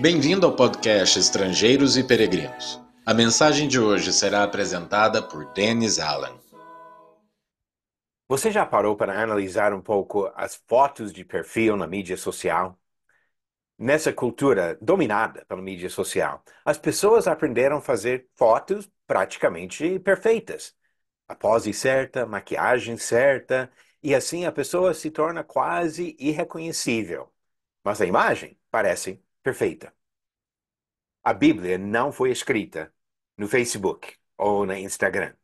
Bem-vindo ao podcast Estrangeiros e Peregrinos. A mensagem de hoje será apresentada por Dennis Allen. Você já parou para analisar um pouco as fotos de perfil na mídia social? Nessa cultura dominada pela mídia social, as pessoas aprenderam a fazer fotos praticamente perfeitas. A pose certa, maquiagem certa, e assim a pessoa se torna quase irreconhecível. Mas a imagem parece perfeita. A Bíblia não foi escrita no Facebook ou no Instagram.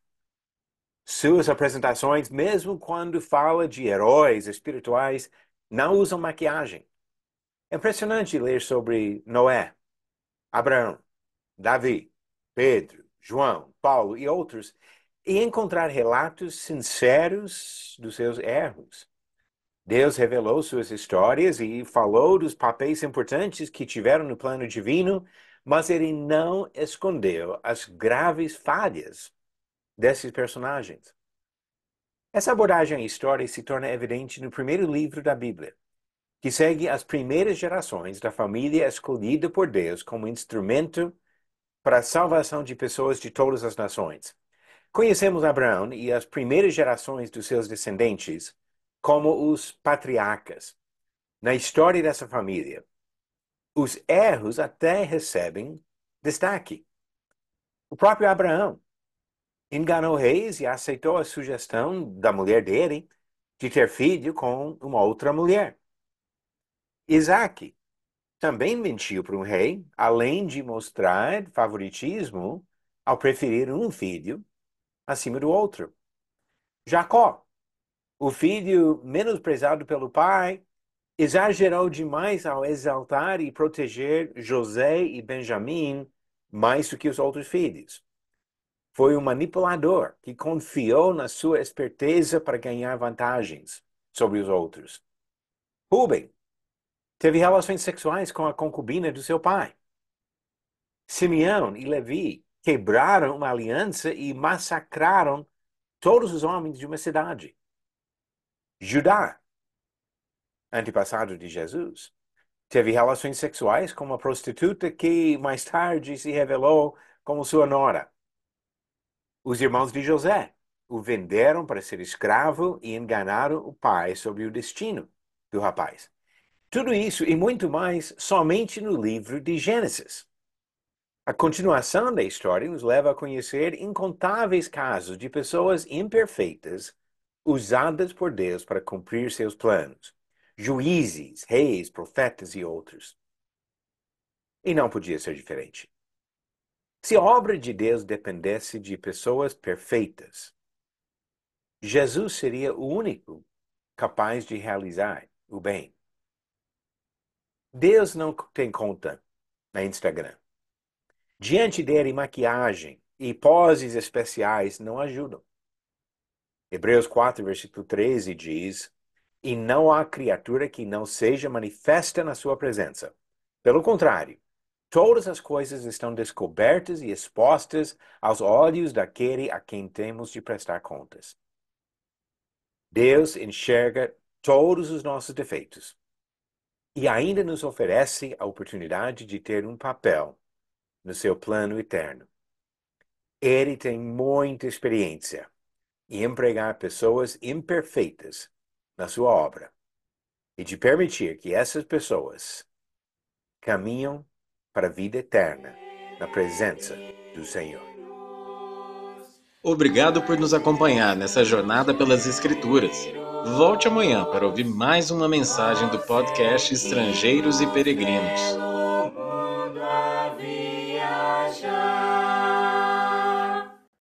Suas apresentações, mesmo quando fala de heróis espirituais, não usam maquiagem. É impressionante ler sobre Noé, Abraão, Davi, Pedro, João, Paulo e outros e encontrar relatos sinceros dos seus erros. Deus revelou suas histórias e falou dos papéis importantes que tiveram no plano divino, mas ele não escondeu as graves falhas desses personagens. Essa abordagem à história se torna evidente no primeiro livro da Bíblia, que segue as primeiras gerações da família escolhida por Deus como instrumento para a salvação de pessoas de todas as nações. Conhecemos Abraão e as primeiras gerações dos seus descendentes como os patriarcas. Na história dessa família, os erros até recebem destaque. O próprio Abraão enganou reis e aceitou a sugestão da mulher dele de ter filho com uma outra mulher. Isaac também mentiu para um rei, além de mostrar favoritismo ao preferir um filho acima do outro. Jacó, o filho menosprezado pelo pai, exagerou demais ao exaltar e proteger José e Benjamim mais do que os outros filhos. Foi um manipulador que confiou na sua esperteza para ganhar vantagens sobre os outros. Rubem teve relações sexuais com a concubina do seu pai. Simeão e Levi quebraram uma aliança e massacraram todos os homens de uma cidade. Judá, antepassado de Jesus, teve relações sexuais com uma prostituta que mais tarde se revelou como sua nora. Os irmãos de José o venderam para ser escravo e enganaram o pai sobre o destino do rapaz. Tudo isso e muito mais somente no livro de Gênesis. A continuação da história nos leva a conhecer incontáveis casos de pessoas imperfeitas usadas por Deus para cumprir seus planos. Juízes, reis, profetas e outros. E não podia ser diferente. Se a obra de Deus dependesse de pessoas perfeitas, Jesus seria o único capaz de realizar o bem. Deus não tem conta na Instagram. Diante dele, maquiagem e poses especiais não ajudam. Hebreus 4, versículo 13 diz: E não há criatura que não seja manifesta na sua presença. Pelo contrário, Todas as coisas estão descobertas e expostas aos olhos daquele a quem temos de prestar contas. Deus enxerga todos os nossos defeitos e ainda nos oferece a oportunidade de ter um papel no seu plano eterno. Ele tem muita experiência em empregar pessoas imperfeitas na sua obra e de permitir que essas pessoas caminham para a vida eterna, na presença do Senhor. Obrigado por nos acompanhar nessa jornada pelas Escrituras. Volte amanhã para ouvir mais uma mensagem do podcast Estrangeiros e Peregrinos.